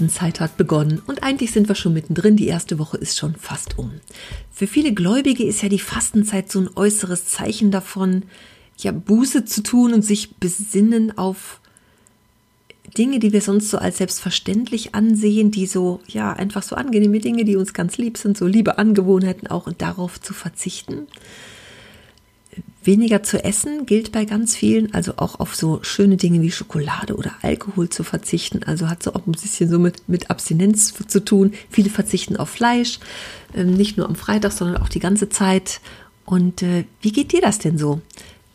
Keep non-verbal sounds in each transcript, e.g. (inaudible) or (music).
Fastenzeit hat begonnen und eigentlich sind wir schon mittendrin. Die erste Woche ist schon fast um. Für viele Gläubige ist ja die Fastenzeit so ein äußeres Zeichen davon, ja, Buße zu tun und sich besinnen auf Dinge, die wir sonst so als selbstverständlich ansehen, die so, ja, einfach so angenehme Dinge, die uns ganz lieb sind, so liebe Angewohnheiten auch und darauf zu verzichten. Weniger zu essen gilt bei ganz vielen, also auch auf so schöne Dinge wie Schokolade oder Alkohol zu verzichten. Also hat so auch ein bisschen so mit, mit Abstinenz zu tun. Viele verzichten auf Fleisch, ähm, nicht nur am Freitag, sondern auch die ganze Zeit. Und äh, wie geht dir das denn so?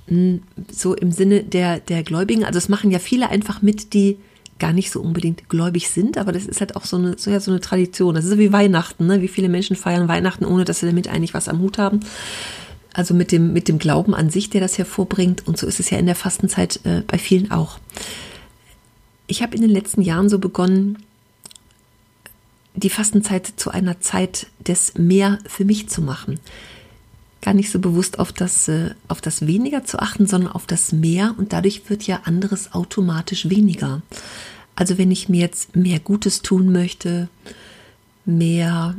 Hm, so im Sinne der, der Gläubigen. Also es machen ja viele einfach mit, die gar nicht so unbedingt gläubig sind, aber das ist halt auch so eine, so, ja, so eine Tradition. Das ist wie Weihnachten, ne? Wie viele Menschen feiern Weihnachten, ohne dass sie damit eigentlich was am Hut haben also mit dem, mit dem Glauben an sich, der das hervorbringt. Und so ist es ja in der Fastenzeit äh, bei vielen auch. Ich habe in den letzten Jahren so begonnen, die Fastenzeit zu einer Zeit des Mehr für mich zu machen. Gar nicht so bewusst auf das, äh, auf das Weniger zu achten, sondern auf das Mehr. Und dadurch wird ja anderes automatisch weniger. Also wenn ich mir jetzt mehr Gutes tun möchte, mehr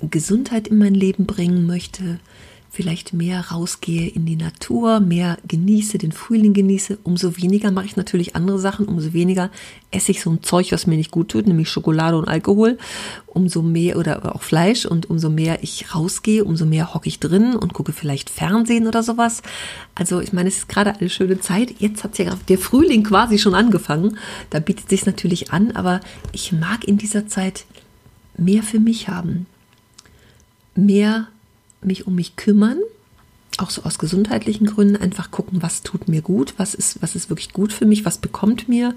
Gesundheit in mein Leben bringen möchte, vielleicht mehr rausgehe in die Natur, mehr genieße, den Frühling genieße, umso weniger mache ich natürlich andere Sachen, umso weniger esse ich so ein Zeug, was mir nicht gut tut, nämlich Schokolade und Alkohol, umso mehr oder auch Fleisch und umso mehr ich rausgehe, umso mehr hocke ich drin und gucke vielleicht Fernsehen oder sowas. Also ich meine, es ist gerade eine schöne Zeit. Jetzt hat ja der Frühling quasi schon angefangen. Da bietet sich natürlich an, aber ich mag in dieser Zeit mehr für mich haben. Mehr mich um mich kümmern, auch so aus gesundheitlichen Gründen, einfach gucken, was tut mir gut, was ist, was ist wirklich gut für mich, was bekommt mir.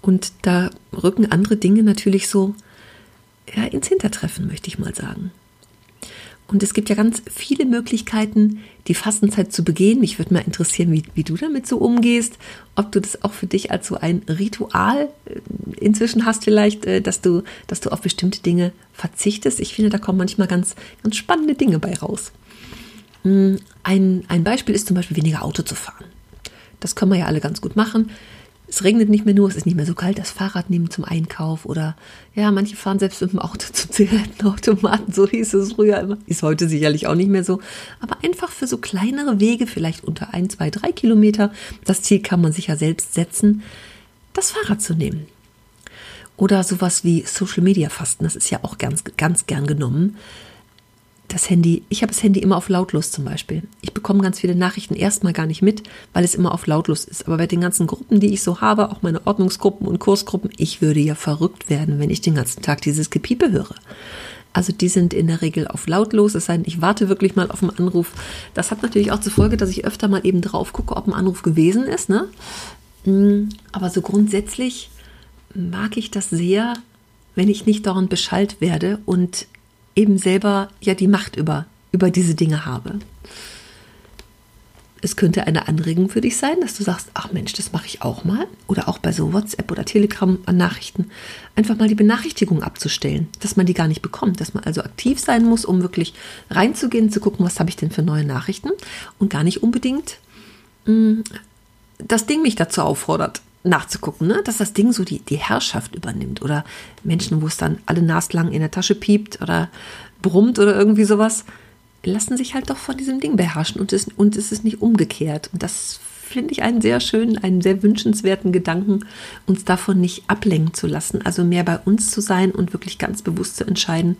Und da rücken andere Dinge natürlich so ja, ins Hintertreffen, möchte ich mal sagen. Und es gibt ja ganz viele Möglichkeiten, die Fastenzeit zu begehen. Mich würde mal interessieren, wie, wie du damit so umgehst, ob du das auch für dich als so ein Ritual äh, inzwischen hast vielleicht, äh, dass du, dass du auf bestimmte Dinge verzichtest. Ich finde, da kommen manchmal ganz, ganz spannende Dinge bei raus. Hm, ein, ein Beispiel ist zum Beispiel weniger Auto zu fahren. Das können wir ja alle ganz gut machen es regnet nicht mehr nur, es ist nicht mehr so kalt, das Fahrrad nehmen zum Einkauf oder ja, manche fahren selbst mit dem Auto (laughs) zum Zigarettenautomaten, so hieß es früher immer. Ist heute sicherlich auch nicht mehr so. Aber einfach für so kleinere Wege, vielleicht unter ein, zwei, drei Kilometer, das Ziel kann man sich ja selbst setzen, das Fahrrad zu nehmen. Oder sowas wie Social Media Fasten, das ist ja auch ganz, ganz gern genommen das Handy, ich habe das Handy immer auf lautlos zum Beispiel. Ich bekomme ganz viele Nachrichten erstmal gar nicht mit, weil es immer auf lautlos ist. Aber bei den ganzen Gruppen, die ich so habe, auch meine Ordnungsgruppen und Kursgruppen, ich würde ja verrückt werden, wenn ich den ganzen Tag dieses Gepiepe höre. Also die sind in der Regel auf lautlos, es sei denn, ich warte wirklich mal auf einen Anruf. Das hat natürlich auch zur Folge, dass ich öfter mal eben drauf gucke, ob ein Anruf gewesen ist. Ne? Mm, aber so grundsätzlich mag ich das sehr, wenn ich nicht dauernd beschallt werde und eben selber ja die Macht über, über diese Dinge habe. Es könnte eine Anregung für dich sein, dass du sagst, ach Mensch, das mache ich auch mal. Oder auch bei so WhatsApp oder Telegram an Nachrichten. Einfach mal die Benachrichtigung abzustellen, dass man die gar nicht bekommt. Dass man also aktiv sein muss, um wirklich reinzugehen, zu gucken, was habe ich denn für neue Nachrichten. Und gar nicht unbedingt mh, mm, das Ding mich dazu auffordert, nachzugucken, ne? dass das Ding so die, die Herrschaft übernimmt oder Menschen, wo es dann alle naslang in der Tasche piept oder brummt oder irgendwie sowas, lassen sich halt doch von diesem Ding beherrschen und es, und es ist nicht umgekehrt. Und das finde ich einen sehr schönen, einen sehr wünschenswerten Gedanken, uns davon nicht ablenken zu lassen, also mehr bei uns zu sein und wirklich ganz bewusst zu entscheiden,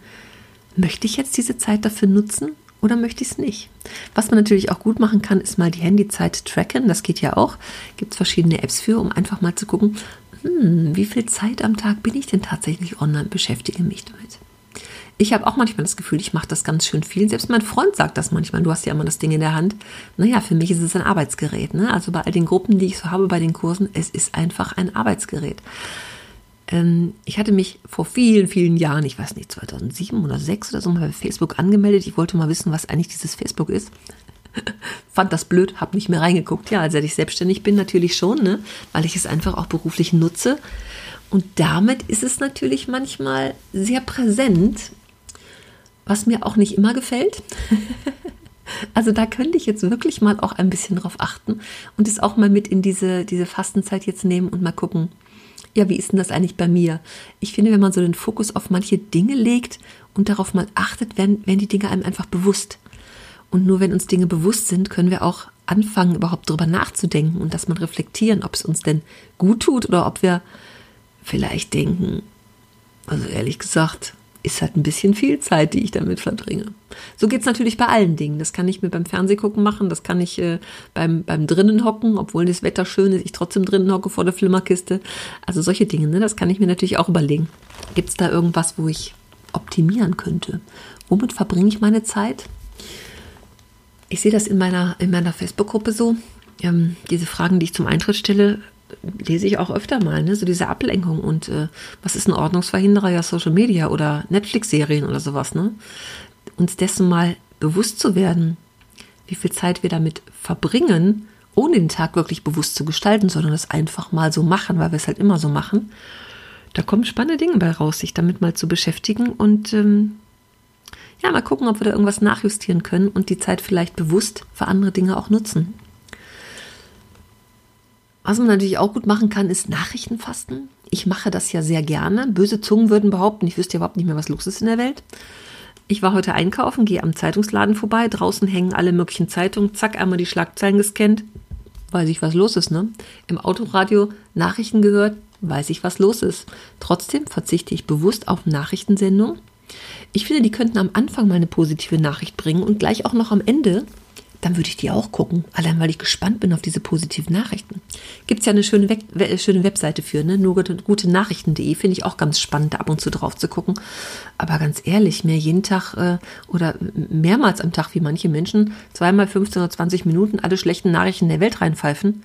möchte ich jetzt diese Zeit dafür nutzen oder möchte ich es nicht? Was man natürlich auch gut machen kann, ist mal die Handyzeit tracken. Das geht ja auch. Gibt es verschiedene Apps für, um einfach mal zu gucken, hm, wie viel Zeit am Tag bin ich denn tatsächlich online, beschäftige mich damit. Ich habe auch manchmal das Gefühl, ich mache das ganz schön viel. Selbst mein Freund sagt das manchmal. Du hast ja immer das Ding in der Hand. Naja, für mich ist es ein Arbeitsgerät. Ne? Also bei all den Gruppen, die ich so habe, bei den Kursen, es ist einfach ein Arbeitsgerät ich hatte mich vor vielen, vielen Jahren, ich weiß nicht, 2007 oder 2006 oder so, mal bei Facebook angemeldet. Ich wollte mal wissen, was eigentlich dieses Facebook ist. (laughs) Fand das blöd, habe nicht mehr reingeguckt. Ja, seit ich selbstständig bin, natürlich schon, ne? weil ich es einfach auch beruflich nutze. Und damit ist es natürlich manchmal sehr präsent, was mir auch nicht immer gefällt. (laughs) Also da könnte ich jetzt wirklich mal auch ein bisschen drauf achten und es auch mal mit in diese, diese Fastenzeit jetzt nehmen und mal gucken, ja, wie ist denn das eigentlich bei mir? Ich finde, wenn man so den Fokus auf manche Dinge legt und darauf mal achtet, werden, werden die Dinge einem einfach bewusst. Und nur wenn uns Dinge bewusst sind, können wir auch anfangen, überhaupt darüber nachzudenken und das mal reflektieren, ob es uns denn gut tut oder ob wir vielleicht denken, also ehrlich gesagt, ist halt ein bisschen viel Zeit, die ich damit verbringe. So geht es natürlich bei allen Dingen. Das kann ich mir beim Fernsehgucken machen, das kann ich äh, beim, beim drinnen hocken, obwohl das Wetter schön ist, ich trotzdem drinnen hocke vor der Flimmerkiste. Also solche Dinge, ne, das kann ich mir natürlich auch überlegen. Gibt es da irgendwas, wo ich optimieren könnte? Womit verbringe ich meine Zeit? Ich sehe das in meiner, in meiner Facebook-Gruppe so. Ähm, diese Fragen, die ich zum Eintritt stelle, lese ich auch öfter mal, ne? so diese Ablenkung und äh, was ist ein Ordnungsverhinderer? Ja, Social Media oder Netflix-Serien oder sowas, ne? Uns dessen mal bewusst zu werden, wie viel Zeit wir damit verbringen, ohne den Tag wirklich bewusst zu gestalten, sondern das einfach mal so machen, weil wir es halt immer so machen. Da kommen spannende Dinge bei raus, sich damit mal zu beschäftigen und ähm, ja, mal gucken, ob wir da irgendwas nachjustieren können und die Zeit vielleicht bewusst für andere Dinge auch nutzen. Was man natürlich auch gut machen kann, ist Nachrichtenfasten. Ich mache das ja sehr gerne. Böse Zungen würden behaupten, ich wüsste überhaupt nicht mehr, was los ist in der Welt. Ich war heute einkaufen, gehe am Zeitungsladen vorbei. Draußen hängen alle möglichen Zeitungen. Zack, einmal die Schlagzeilen gescannt. Weiß ich, was los ist, ne? Im Autoradio Nachrichten gehört, weiß ich, was los ist. Trotzdem verzichte ich bewusst auf Nachrichtensendungen. Ich finde, die könnten am Anfang mal eine positive Nachricht bringen und gleich auch noch am Ende dann würde ich die auch gucken. Allein weil ich gespannt bin auf diese positiven Nachrichten. Gibt es ja eine schöne, We schöne Webseite für, ne? Nur gute Nachrichten.de. Finde ich auch ganz spannend, da ab und zu drauf zu gucken. Aber ganz ehrlich, mehr jeden Tag äh, oder mehrmals am Tag, wie manche Menschen, zweimal 15 oder 20 Minuten alle schlechten Nachrichten der Welt reinpfeifen.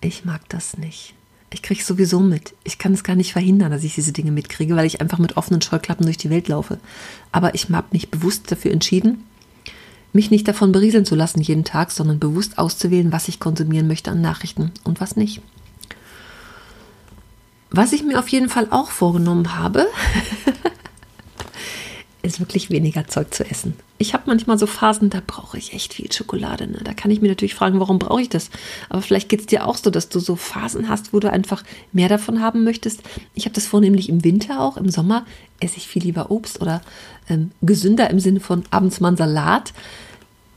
Ich mag das nicht. Ich kriege sowieso mit. Ich kann es gar nicht verhindern, dass ich diese Dinge mitkriege, weil ich einfach mit offenen Scheuklappen durch die Welt laufe. Aber ich habe mich bewusst dafür entschieden, mich nicht davon berieseln zu lassen jeden Tag, sondern bewusst auszuwählen, was ich konsumieren möchte an Nachrichten und was nicht. Was ich mir auf jeden Fall auch vorgenommen habe, (laughs) ist wirklich weniger Zeug zu essen. Ich habe manchmal so Phasen, da brauche ich echt viel Schokolade. Ne? Da kann ich mir natürlich fragen, warum brauche ich das? Aber vielleicht geht es dir auch so, dass du so Phasen hast, wo du einfach mehr davon haben möchtest. Ich habe das vornehmlich im Winter auch. Im Sommer esse ich viel lieber Obst oder ähm, gesünder im Sinne von abends mal einen Salat.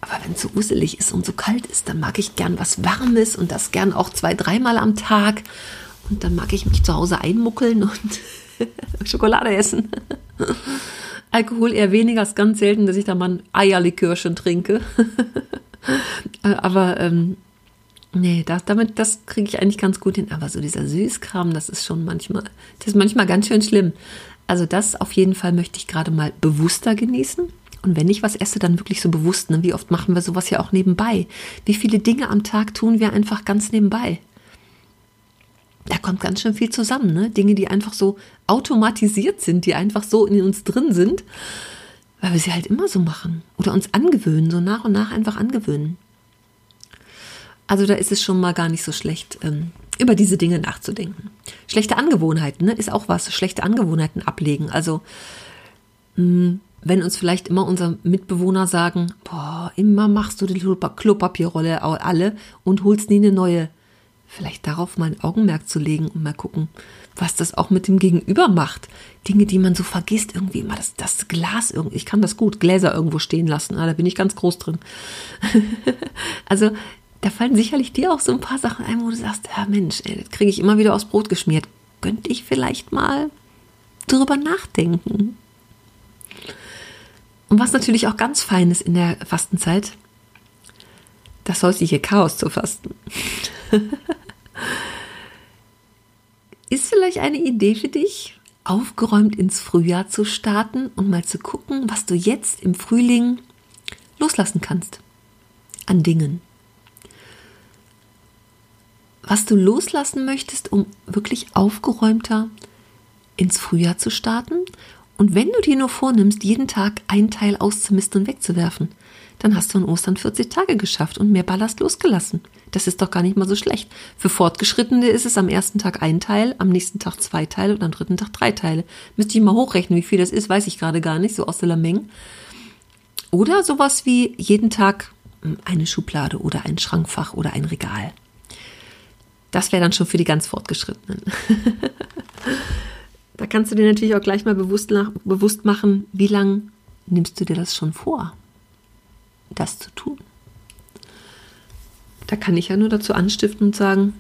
Aber wenn es so uselig ist und so kalt ist, dann mag ich gern was Warmes und das gern auch zwei, dreimal am Tag. Und dann mag ich mich zu Hause einmuckeln und (laughs) Schokolade essen. Alkohol eher weniger, ist ganz selten, dass ich da mal ein Eierlikörchen trinke. (laughs) Aber ähm, nee, das, damit, das kriege ich eigentlich ganz gut hin. Aber so dieser Süßkram, das ist schon manchmal, das ist manchmal ganz schön schlimm. Also das auf jeden Fall möchte ich gerade mal bewusster genießen. Und wenn ich was esse, dann wirklich so bewusst. Ne? Wie oft machen wir sowas ja auch nebenbei? Wie viele Dinge am Tag tun wir einfach ganz nebenbei? Da kommt ganz schön viel zusammen. Ne? Dinge, die einfach so automatisiert sind, die einfach so in uns drin sind, weil wir sie halt immer so machen. Oder uns angewöhnen, so nach und nach einfach angewöhnen. Also da ist es schon mal gar nicht so schlecht, ähm, über diese Dinge nachzudenken. Schlechte Angewohnheiten ne, ist auch was. Schlechte Angewohnheiten ablegen. Also hm, wenn uns vielleicht immer unsere Mitbewohner sagen, boah, immer machst du die Klopapierrolle alle und holst nie eine neue. Vielleicht darauf mal ein Augenmerk zu legen und mal gucken, was das auch mit dem Gegenüber macht. Dinge, die man so vergisst, irgendwie immer das, das Glas irgendwie. Ich kann das gut, Gläser irgendwo stehen lassen. Ah, da bin ich ganz groß drin. (laughs) also, da fallen sicherlich dir auch so ein paar Sachen ein, wo du sagst, ja Mensch, ey, das kriege ich immer wieder aufs Brot geschmiert. Könnte ich vielleicht mal drüber nachdenken? Und was natürlich auch ganz fein ist in der Fastenzeit, das häusliche Chaos zu fasten. (laughs) ist vielleicht eine Idee für dich, aufgeräumt ins Frühjahr zu starten und mal zu gucken, was du jetzt im Frühling loslassen kannst an Dingen. Was du loslassen möchtest, um wirklich aufgeräumter ins Frühjahr zu starten. Und wenn du dir nur vornimmst, jeden Tag einen Teil auszumisten und wegzuwerfen, dann hast du an Ostern 40 Tage geschafft und mehr Ballast losgelassen. Das ist doch gar nicht mal so schlecht. Für Fortgeschrittene ist es am ersten Tag ein Teil, am nächsten Tag zwei Teile und am dritten Tag drei Teile. Müsste ich mal hochrechnen, wie viel das ist, weiß ich gerade gar nicht, so aus der Lameng. Oder sowas wie jeden Tag hm, eine Schublade oder ein Schrankfach oder ein Regal. Das wäre dann schon für die ganz Fortgeschrittenen. (laughs) da kannst du dir natürlich auch gleich mal bewusst, nach, bewusst machen, wie lang nimmst du dir das schon vor? das zu tun. Da kann ich ja nur dazu anstiften und sagen,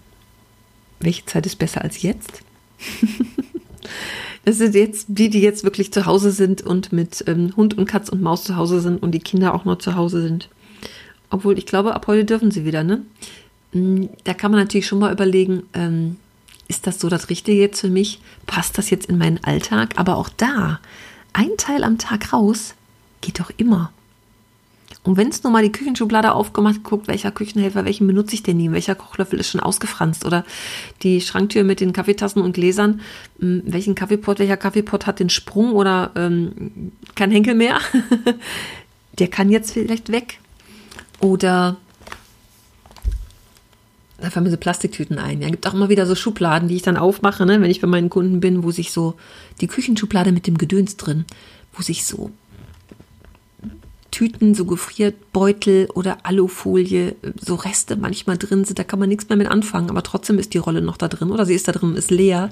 welche Zeit ist besser als jetzt? (laughs) das sind jetzt die, die jetzt wirklich zu Hause sind und mit ähm, Hund und Katz und Maus zu Hause sind und die Kinder auch noch zu Hause sind. Obwohl, ich glaube, ab heute dürfen sie wieder, ne? Mm, da kann man natürlich schon mal überlegen, ähm, ist das so das Richtige jetzt für mich? Passt das jetzt in meinen Alltag? Aber auch da, ein Teil am Tag raus, geht doch immer. Und wenn es nur mal die Küchenschublade aufgemacht, guckt, welcher Küchenhelfer, welchen benutze ich denn nie, welcher Kochlöffel ist schon ausgefranst oder die Schranktür mit den Kaffeetassen und Gläsern, hm, welchen Kaffeepot, welcher Kaffeepot hat den Sprung oder ähm, kein Henkel mehr, (laughs) der kann jetzt vielleicht weg. Oder da fallen mir so Plastiktüten ein. Ja, gibt auch immer wieder so Schubladen, die ich dann aufmache, ne, wenn ich bei meinen Kunden bin, wo sich so die Küchenschublade mit dem Gedöns drin, wo sich so Tüten, so Gefrierbeutel oder Alufolie, so Reste manchmal drin sind. Da kann man nichts mehr mit anfangen, aber trotzdem ist die Rolle noch da drin oder sie ist da drin, ist leer,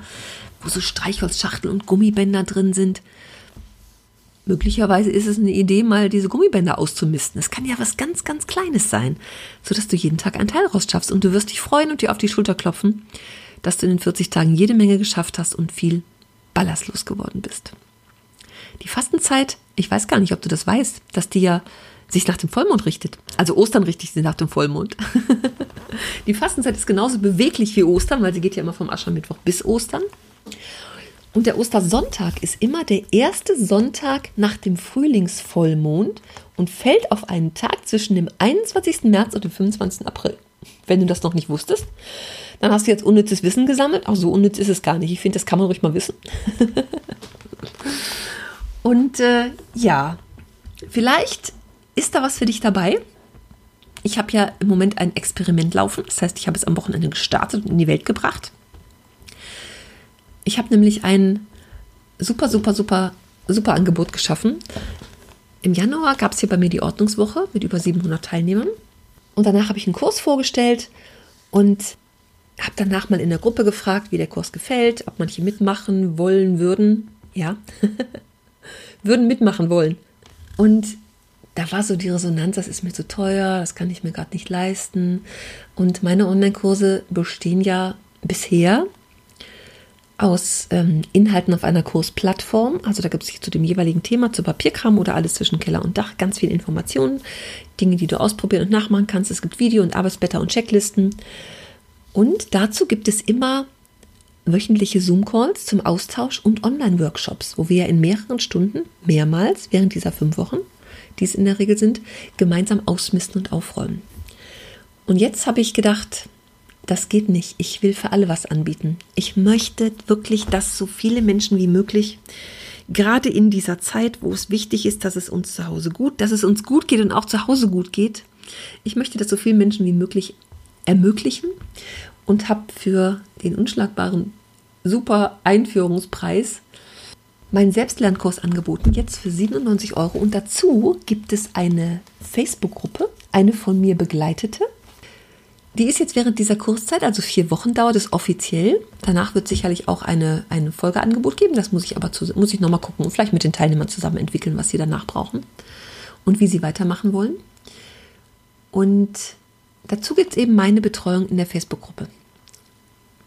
wo so Streichholzschachteln und Gummibänder drin sind. Möglicherweise ist es eine Idee, mal diese Gummibänder auszumisten. Es kann ja was ganz, ganz Kleines sein, sodass du jeden Tag einen Teil rausschaffst und du wirst dich freuen und dir auf die Schulter klopfen, dass du in den 40 Tagen jede Menge geschafft hast und viel ballastlos geworden bist. Die Fastenzeit, ich weiß gar nicht, ob du das weißt, dass die ja sich nach dem Vollmond richtet. Also Ostern richtet sich nach dem Vollmond. (laughs) die Fastenzeit ist genauso beweglich wie Ostern, weil sie geht ja immer vom Aschermittwoch bis Ostern. Und der Ostersonntag ist immer der erste Sonntag nach dem Frühlingsvollmond und fällt auf einen Tag zwischen dem 21. März und dem 25. April. Wenn du das noch nicht wusstest, dann hast du jetzt unnützes Wissen gesammelt. Auch so unnütz ist es gar nicht. Ich finde, das kann man ruhig mal wissen. (laughs) Und äh, ja, vielleicht ist da was für dich dabei. Ich habe ja im Moment ein Experiment laufen. Das heißt, ich habe es am Wochenende gestartet und in die Welt gebracht. Ich habe nämlich ein super, super, super, super Angebot geschaffen. Im Januar gab es hier bei mir die Ordnungswoche mit über 700 Teilnehmern. Und danach habe ich einen Kurs vorgestellt und habe danach mal in der Gruppe gefragt, wie der Kurs gefällt, ob manche mitmachen wollen würden. Ja, (laughs) würden mitmachen wollen. Und da war so die Resonanz, das ist mir zu teuer, das kann ich mir gerade nicht leisten. Und meine Online-Kurse bestehen ja bisher aus ähm, Inhalten auf einer Kursplattform. Also da gibt es zu dem jeweiligen Thema, zu Papierkram oder alles zwischen Keller und Dach ganz viele Informationen, Dinge, die du ausprobieren und nachmachen kannst. Es gibt Video- und Arbeitsblätter und Checklisten. Und dazu gibt es immer wöchentliche Zoom-Calls zum Austausch und Online-Workshops, wo wir in mehreren Stunden, mehrmals während dieser fünf Wochen, die es in der Regel sind, gemeinsam ausmisten und aufräumen. Und jetzt habe ich gedacht, das geht nicht. Ich will für alle was anbieten. Ich möchte wirklich, dass so viele Menschen wie möglich, gerade in dieser Zeit, wo es wichtig ist, dass es uns zu Hause gut, dass es uns gut geht und auch zu Hause gut geht, ich möchte, dass so viele Menschen wie möglich ermöglichen und habe für den unschlagbaren super Einführungspreis meinen Selbstlernkurs angeboten, jetzt für 97 Euro. Und dazu gibt es eine Facebook-Gruppe, eine von mir begleitete. Die ist jetzt während dieser Kurszeit, also vier Wochen dauert es offiziell. Danach wird sicherlich auch eine, ein Folgeangebot geben. Das muss ich aber zu, muss ich nochmal gucken und vielleicht mit den Teilnehmern zusammen entwickeln, was sie danach brauchen und wie sie weitermachen wollen. Und dazu gibt es eben meine Betreuung in der Facebook-Gruppe.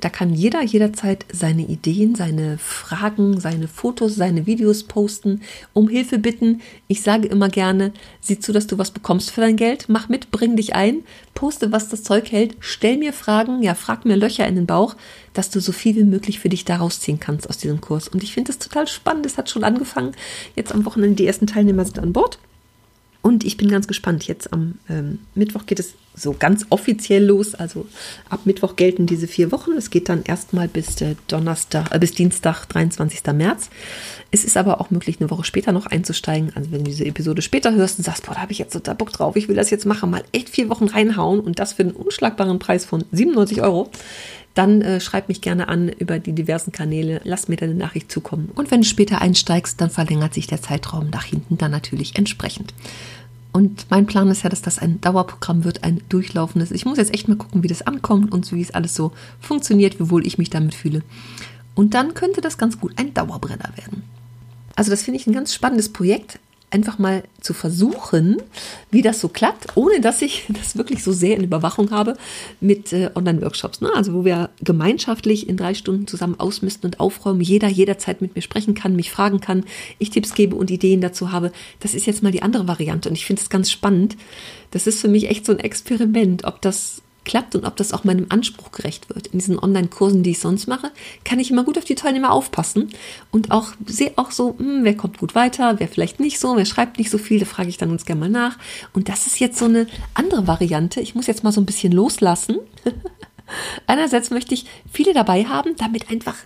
Da kann jeder jederzeit seine Ideen, seine Fragen, seine Fotos, seine Videos posten, um Hilfe bitten. Ich sage immer gerne, sieh zu, dass du was bekommst für dein Geld. Mach mit, bring dich ein, poste, was das Zeug hält, stell mir Fragen, ja, frag mir Löcher in den Bauch, dass du so viel wie möglich für dich daraus ziehen kannst aus diesem Kurs. Und ich finde das total spannend. Es hat schon angefangen. Jetzt am Wochenende, die ersten Teilnehmer sind an Bord. Und ich bin ganz gespannt. Jetzt am ähm, Mittwoch geht es so ganz offiziell los. Also ab Mittwoch gelten diese vier Wochen. Es geht dann erstmal bis äh, Donnerstag, äh, bis Dienstag, 23. März. Es ist aber auch möglich, eine Woche später noch einzusteigen. Also wenn du diese Episode später hörst und sagst, boah, da habe ich jetzt so da Bock drauf, ich will das jetzt machen, mal echt vier Wochen reinhauen und das für einen unschlagbaren Preis von 97 Euro, dann äh, schreib mich gerne an über die diversen Kanäle, lass mir deine Nachricht zukommen. Und wenn du später einsteigst, dann verlängert sich der Zeitraum nach hinten dann natürlich entsprechend. Und mein Plan ist ja, dass das ein Dauerprogramm wird, ein durchlaufendes. Ich muss jetzt echt mal gucken, wie das ankommt und wie es alles so funktioniert, wie wohl ich mich damit fühle. Und dann könnte das ganz gut ein Dauerbrenner werden. Also das finde ich ein ganz spannendes Projekt einfach mal zu versuchen, wie das so klappt, ohne dass ich (laughs) das wirklich so sehr in Überwachung habe mit äh, Online-Workshops. Ne? Also wo wir gemeinschaftlich in drei Stunden zusammen ausmisten und aufräumen, jeder jederzeit mit mir sprechen kann, mich fragen kann, ich Tipps gebe und Ideen dazu habe. Das ist jetzt mal die andere Variante und ich finde es ganz spannend. Das ist für mich echt so ein Experiment, ob das klappt und ob das auch meinem Anspruch gerecht wird. In diesen Online-Kursen, die ich sonst mache, kann ich immer gut auf die Teilnehmer aufpassen und auch sehe auch so, hm, wer kommt gut weiter, wer vielleicht nicht so, wer schreibt nicht so viel, da frage ich dann uns gerne mal nach. Und das ist jetzt so eine andere Variante. Ich muss jetzt mal so ein bisschen loslassen. (laughs) Einerseits möchte ich viele dabei haben, damit einfach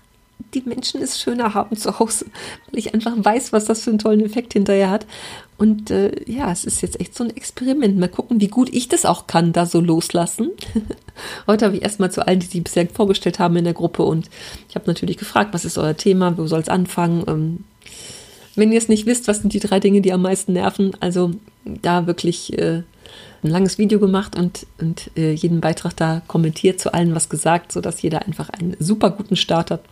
die Menschen es schöner haben zu Hause, weil ich einfach weiß, was das für einen tollen Effekt hinterher hat. Und äh, ja, es ist jetzt echt so ein Experiment. Mal gucken, wie gut ich das auch kann, da so loslassen. (laughs) Heute habe ich erstmal zu allen, die sich bisher vorgestellt haben in der Gruppe und ich habe natürlich gefragt, was ist euer Thema, wo soll es anfangen? Ähm, wenn ihr es nicht wisst, was sind die drei Dinge, die am meisten nerven? Also da wirklich äh, ein langes Video gemacht und, und äh, jeden Beitrag da kommentiert, zu allen was gesagt, sodass jeder einfach einen super guten Start hat.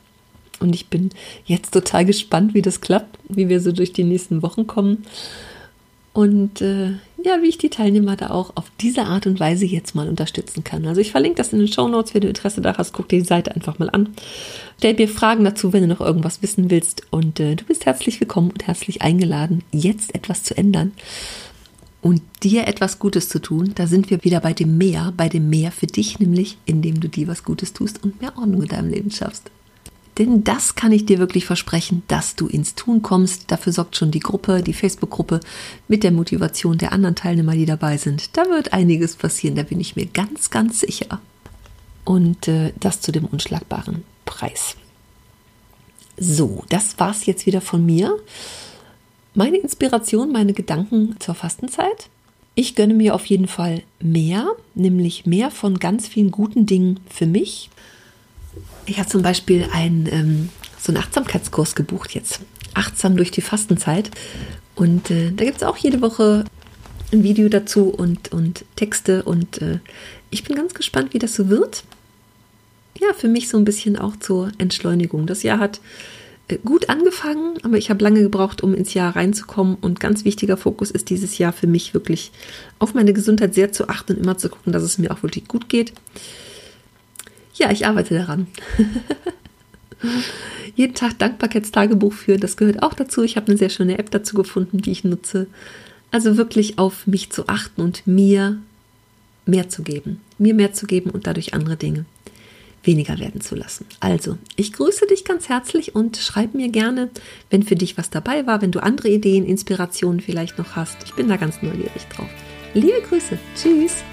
Und ich bin jetzt total gespannt, wie das klappt, wie wir so durch die nächsten Wochen kommen. Und äh, ja, wie ich die Teilnehmer da auch auf diese Art und Weise jetzt mal unterstützen kann. Also ich verlinke das in den Show Notes, wenn du Interesse da hast, guck dir die Seite einfach mal an. Stell mir Fragen dazu, wenn du noch irgendwas wissen willst. Und äh, du bist herzlich willkommen und herzlich eingeladen, jetzt etwas zu ändern und dir etwas Gutes zu tun. Da sind wir wieder bei dem Mehr, bei dem Mehr für dich, nämlich indem du dir was Gutes tust und mehr Ordnung in deinem Leben schaffst. Denn das kann ich dir wirklich versprechen, dass du ins Tun kommst. Dafür sorgt schon die Gruppe, die Facebook-Gruppe mit der Motivation der anderen Teilnehmer, die dabei sind. Da wird einiges passieren, da bin ich mir ganz, ganz sicher. Und äh, das zu dem unschlagbaren Preis. So, das war's jetzt wieder von mir. Meine Inspiration, meine Gedanken zur Fastenzeit. Ich gönne mir auf jeden Fall mehr, nämlich mehr von ganz vielen guten Dingen für mich, ich habe zum Beispiel einen, ähm, so einen Achtsamkeitskurs gebucht jetzt. Achtsam durch die Fastenzeit. Und äh, da gibt es auch jede Woche ein Video dazu und, und Texte. Und äh, ich bin ganz gespannt, wie das so wird. Ja, für mich so ein bisschen auch zur Entschleunigung. Das Jahr hat äh, gut angefangen, aber ich habe lange gebraucht, um ins Jahr reinzukommen. Und ganz wichtiger Fokus ist dieses Jahr für mich wirklich auf meine Gesundheit sehr zu achten und immer zu gucken, dass es mir auch wirklich gut geht. Ja, ich arbeite daran. (laughs) Jeden Tag Dankbarkeitstagebuch führen, das gehört auch dazu. Ich habe eine sehr schöne App dazu gefunden, die ich nutze. Also wirklich auf mich zu achten und mir mehr zu geben. Mir mehr zu geben und dadurch andere Dinge weniger werden zu lassen. Also, ich grüße dich ganz herzlich und schreib mir gerne, wenn für dich was dabei war, wenn du andere Ideen, Inspirationen vielleicht noch hast. Ich bin da ganz neugierig drauf. Liebe Grüße. Tschüss.